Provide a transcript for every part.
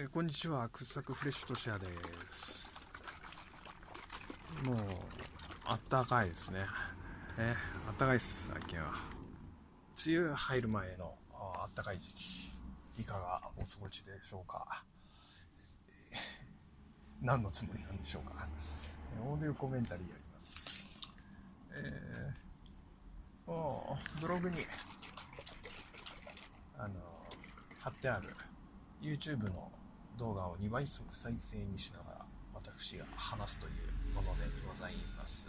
えーこんにちは、掘削フレッシュとシェアです。もう、あったかいですね。ね、あったかいです、最近は。梅雨入る前のああったかい時期、いかがお過ごしでしょうか。えー何のつもりなんでしょうか。オーディオコメンタリーやります。えー、もうブログに、あの、貼ってある YouTube の動画を2倍速再生にしながら私が話すというものでございます。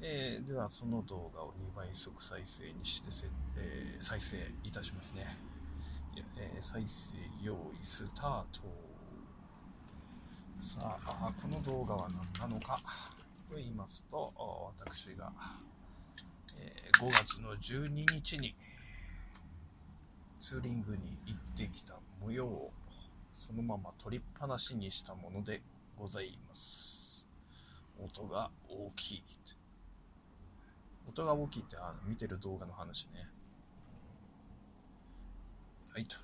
えーではその動画を2倍速再生にしてせ、えー再生いたしますね。えー再生用意スタート。さあ、この動画は何なのかと言いますと、私が、えー5月の12日にツーリングに行ってきた模様をそのまま撮りっぱなしにしたものでございます。音が大きい。音が大きいってあの見てる動画の話ね。はいと。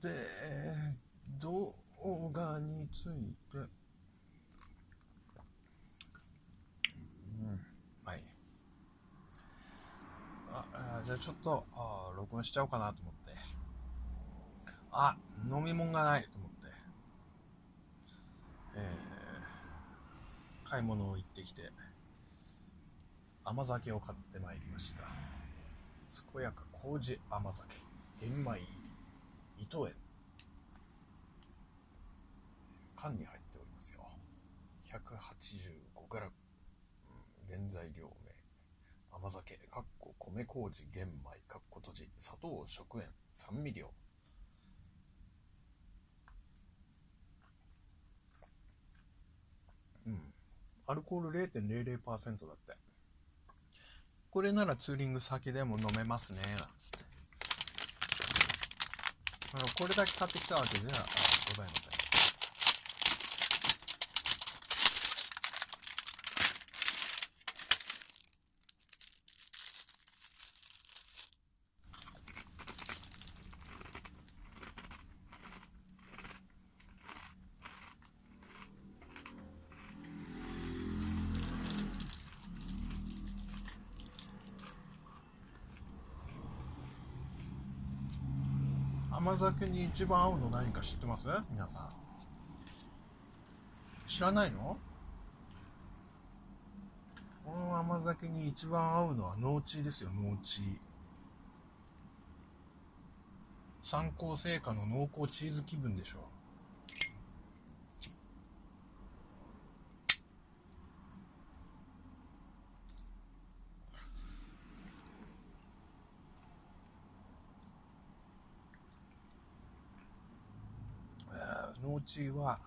で、動画について、うん、はい。ああじゃあちょっとあ録音しちゃおうかなと思ってあ飲み物がないと思って。えー、買い物を行ってきて甘酒を買ってまいりました。健やか麹甘酒。玄米入り。糸園。缶に入っておりますよ。185g、うん、原材料名。甘酒、かっこ米麹玄米、かっこ閉じ、砂糖食塩、酸味料。うん。アルコール0.00%だって。これならツーリング先でも飲めますね、なんつって。これだけ買ってきたわけではございません。甘酒に一番合うの何か知ってます？皆さん。知らないの？この甘酒に一番合うのは農地ですよ、農地。参考成果の濃厚チーズ気分でしょ。えー農地は、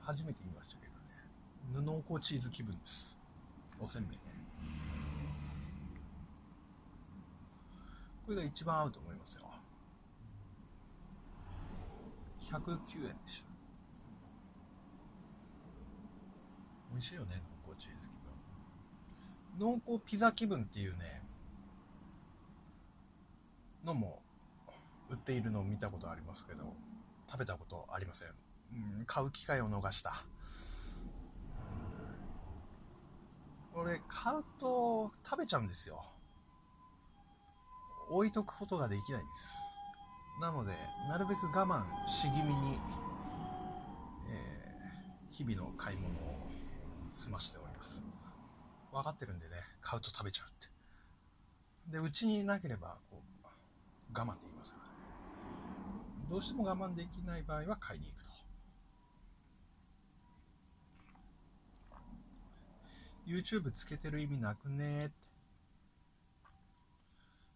初めて言いましたけどね、濃厚チーズ気分です。おせんべいね。これが一番合うと思いますよ。109円でした。美味しいよね、濃厚チーズ気分。濃厚ピザ気分っていうね、のも売っているのを見たことありますけど、食べたことありません。うん、買う機会を逃した。これ買うと食べちゃうんですよ。置いとくことができないんです。なので、なるべく我慢し気味に、えー日々の買い物を済ましております。分かってるんでね、買うと食べちゃうって。で、うちになければ、こう、我慢できますからね。どうしても我慢できない場合は買いに行くと。YouTube つけてる意味なくねって。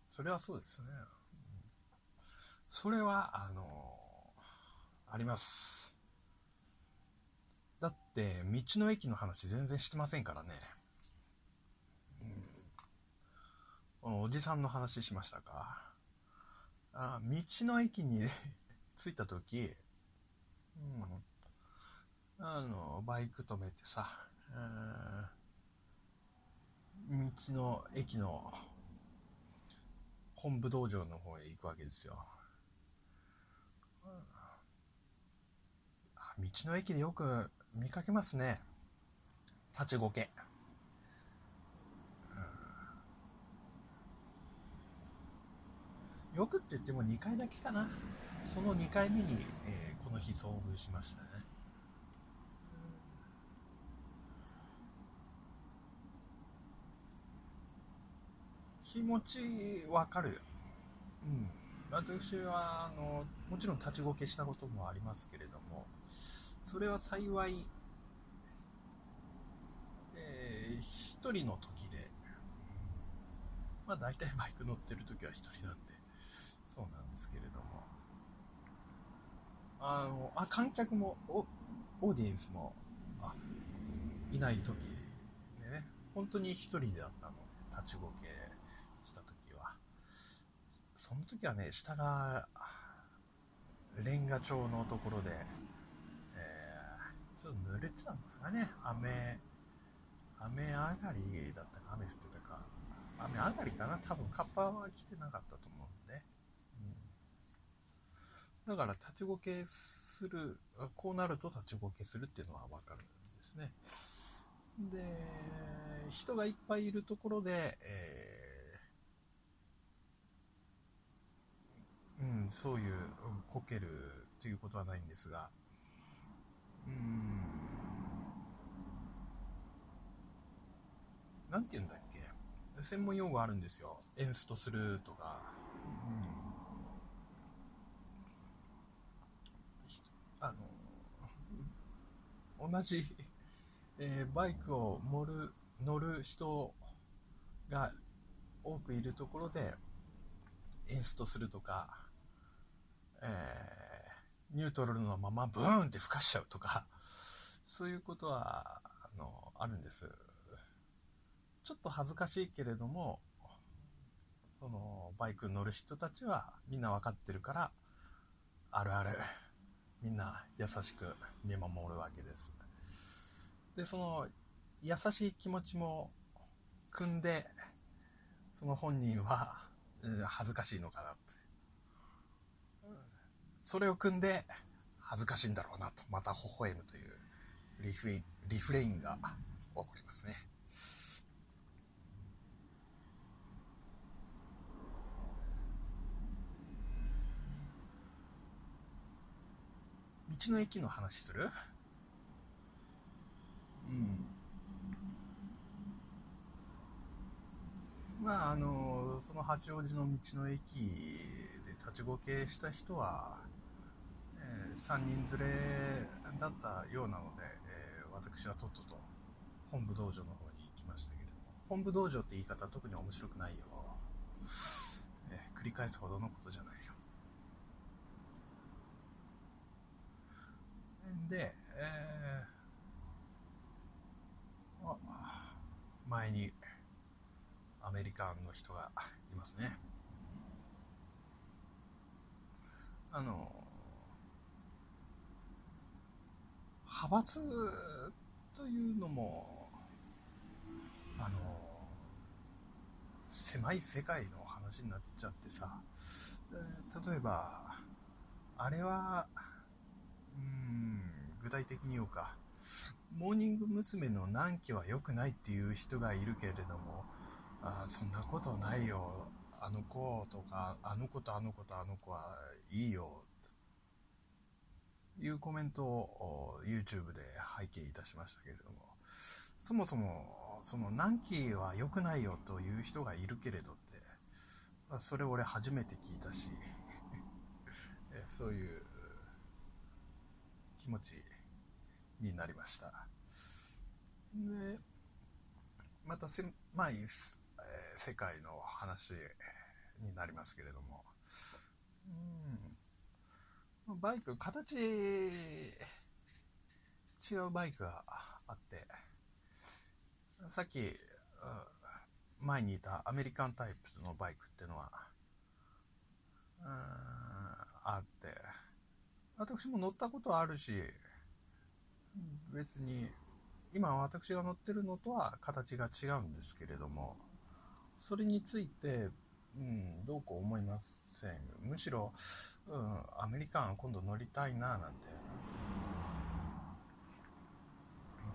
それはそうですね。それは、あのあります。だって、道の駅の話全然してませんからね。うんこのおじさんの話しましたか。あ道の駅に着いた時、うん、あの、バイク止めてさ、うん道の駅の本部道場の方へ行くわけですよ。道の駅でよく見かけますね。立ちゴケ、うん、よくって言っても2回だけかな。その2回目に、えー、この日遭遇しましたね気持ちわかる。うん。私は、あの、もちろん立ちこけしたこともありますけれども、それは幸い、えー、一人の時で、まあ大体バイク乗ってる時は一人なんで、そうなんですけれども、あの、あ、観客も、オーディエンスも、あ、いない時でね、本当に一人であったの、立ちこけした時はその時はね、下が、レンガ調のところで、えー、ちょっと濡れてたんですかね。雨、雨上がりだったか、雨降ってたか。雨上がりかな多分カッパは来てなかったと思う。だから立ちこけする、こうなると立ちこけするっていうのはわかるんですね。で、人がいっぱいいるところで、えーうん、そういう、こけるということはないんですが、うん、なんて言うんだっけ専門用語あるんですよ。エンストするとか。うん、あの、同じ、えー、バイクを乗る、乗る人が多くいるところで、エンストするとか、えー、ニュートラルのままブーンって吹かしちゃうとか、そういうことは、あの、あるんです。ちょっと恥ずかしいけれども、その、バイクに乗る人たちはみんな分かってるから、あるある、みんな優しく見守るわけです。で、その、優しい気持ちも組んで、その本人は、恥ずかしいのかなって。それを組んで恥ずかしいんだろうなと、また微笑むというリフレインが起こりますね。道の駅の話する？うん。まあ、あの、その八王子の道の駅で立ちごけした人は、えー、3人連れだったようなので、えー、私はとっとと本部道場の方に行きましたけれども、本部道場って言い方特に面白くないよ。えー、繰り返すほどのことじゃないよ。で、えー、あ前にアメリカンの人がいますね。あの、派閥というのも、あの、狭い世界の話になっちゃってさ、例えば、あれは、うん、具体的に言おうか、モーニング娘。の何期は良くないっていう人がいるけれども、あそんなことないよ。あの子とか、あの子とあの子とあの子はいいよ。というコメントを YouTube で拝見いたしましたけれども、そもそも、その何期は良くないよという人がいるけれどって、それ俺初めて聞いたし、そういう気持ちになりました。で、また狭い世界の話になりますけれども、うん、バイク、形、違うバイクがあって、さっき、前にいたアメリカンタイプのバイクっていうのは、うん、あって、私も乗ったことあるし、別に、今私が乗ってるのとは形が違うんですけれども、それについて、うん、どうこう思いません。むしろ、うん、アメリカン今度乗りたいななんて。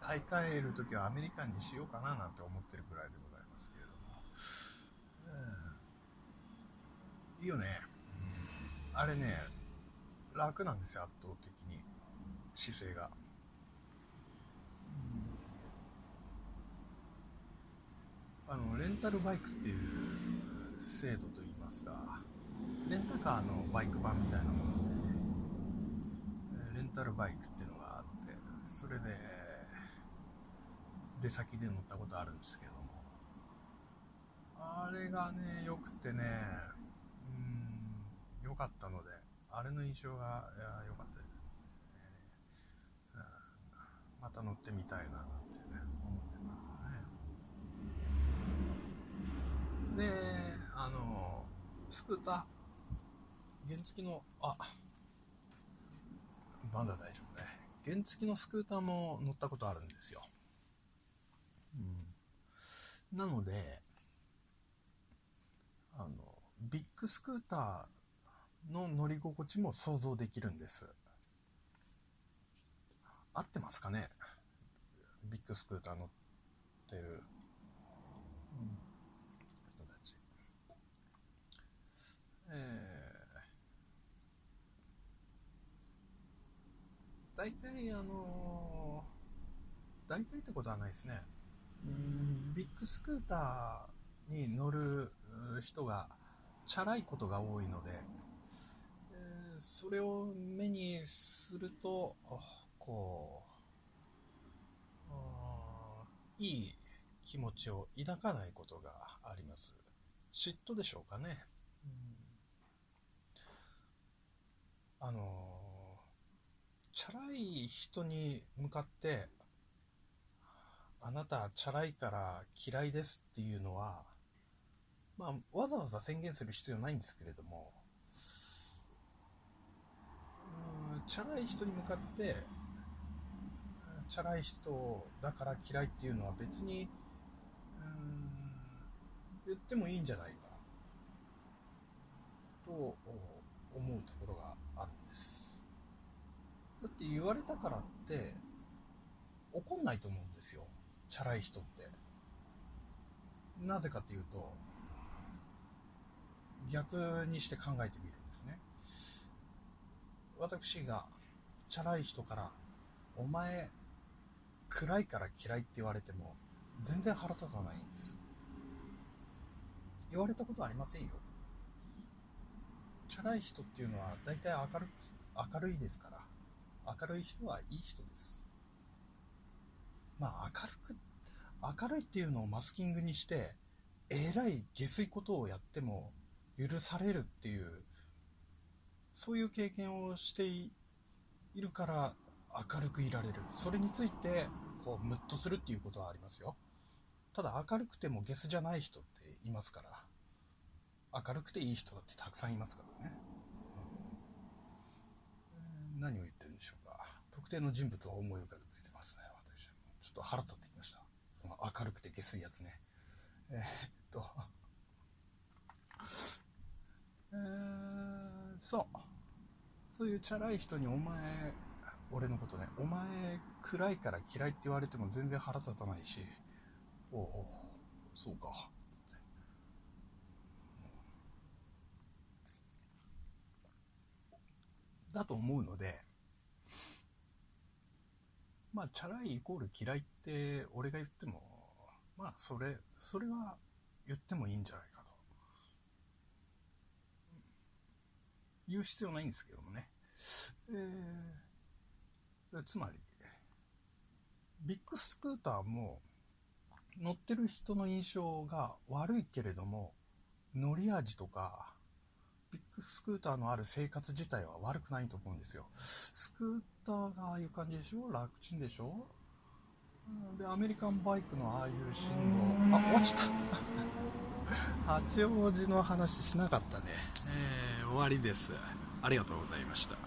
買い替えるときはアメリカンにしようかななんて思ってるくらいでございますけれども。うん、いいよね。あれね、楽なんですよ、圧倒的に。姿勢が。あのレンタルバイクっていう制度といいますかレンタカーのバイク版みたいなものでレンタルバイクっていうのがあってそれで出先で乗ったことあるんですけどもあれがねよくてねうん良かったのであれの印象が良かったですね、また乗ってみたいななんてね思ってますね。であのスクーター原付のあまだ大丈夫ね。原付のスクーターも乗ったことあるんですよ。なので、あの、ビッグスクーターの乗り心地も想像できるんです。合ってますかね？ビッグスクーター乗ってる、うん、人たち。えー、大体あのー、大体ってことはないですね。うんビッグスクーターに乗る人がチャラいことが多いので、えー、それを目にするとこういい気持ちを抱かないことがあります。嫉妬でしょうかね、うん、あのチャラい人に向かってあなたチャラいから嫌いですっていうのは、まあ、わざわざ宣言する必要ないんですけれども、うんチャラい人に向かって、チャラい人だから嫌いっていうのは別に、うん言ってもいいんじゃないかと思うところがあるんです。だって言われたからって怒んないと思うんですよ。チャラい人って。なぜかというと、逆にして考えてみるんですね。私がチャラい人から、お前、暗いから嫌いって言われても、全然腹立たないんです。言われたことありませんよ。チャラい人っていうのは大体明るく明るいですから、明るい人はいい人です。まあ明るく、明るいっていうのをマスキングにして、えらい下水ことをやっても許されるっていう、そういう経験をしているから明るくいられる。それについて、こう、ムッとするっていうことはありますよ。ただ明るくてもゲスじゃない人っていますから、明るくていい人だってたくさんいますからね。うん、何を言ってるんでしょうか。特定の人物を思い浮かべてますね、私ちょっと腹立ってきました。その明るくて下水やつね。えー、っと、えー、そう。そういうチャラい人にお前、俺のことね、お前暗いから嫌いって言われても全然腹立たないし、おお、そうか。だと思うので、まあ、チャラいイコール嫌いって俺が言っても、まあ、それ、それは言ってもいいんじゃないかと。言う必要ないんですけどもね。えー、つまり、ビッグスクーターも乗ってる人の印象が悪いけれども、乗り味とか、ビッグスクーターのある生活自体は悪くないと思うんですよ。スクーターがああいう感じでしょ？楽ちんでしょ？で、アメリカンバイクのああいう振動。あ、落ちた 八王子の話しなかったね。えー、終わりです。ありがとうございました。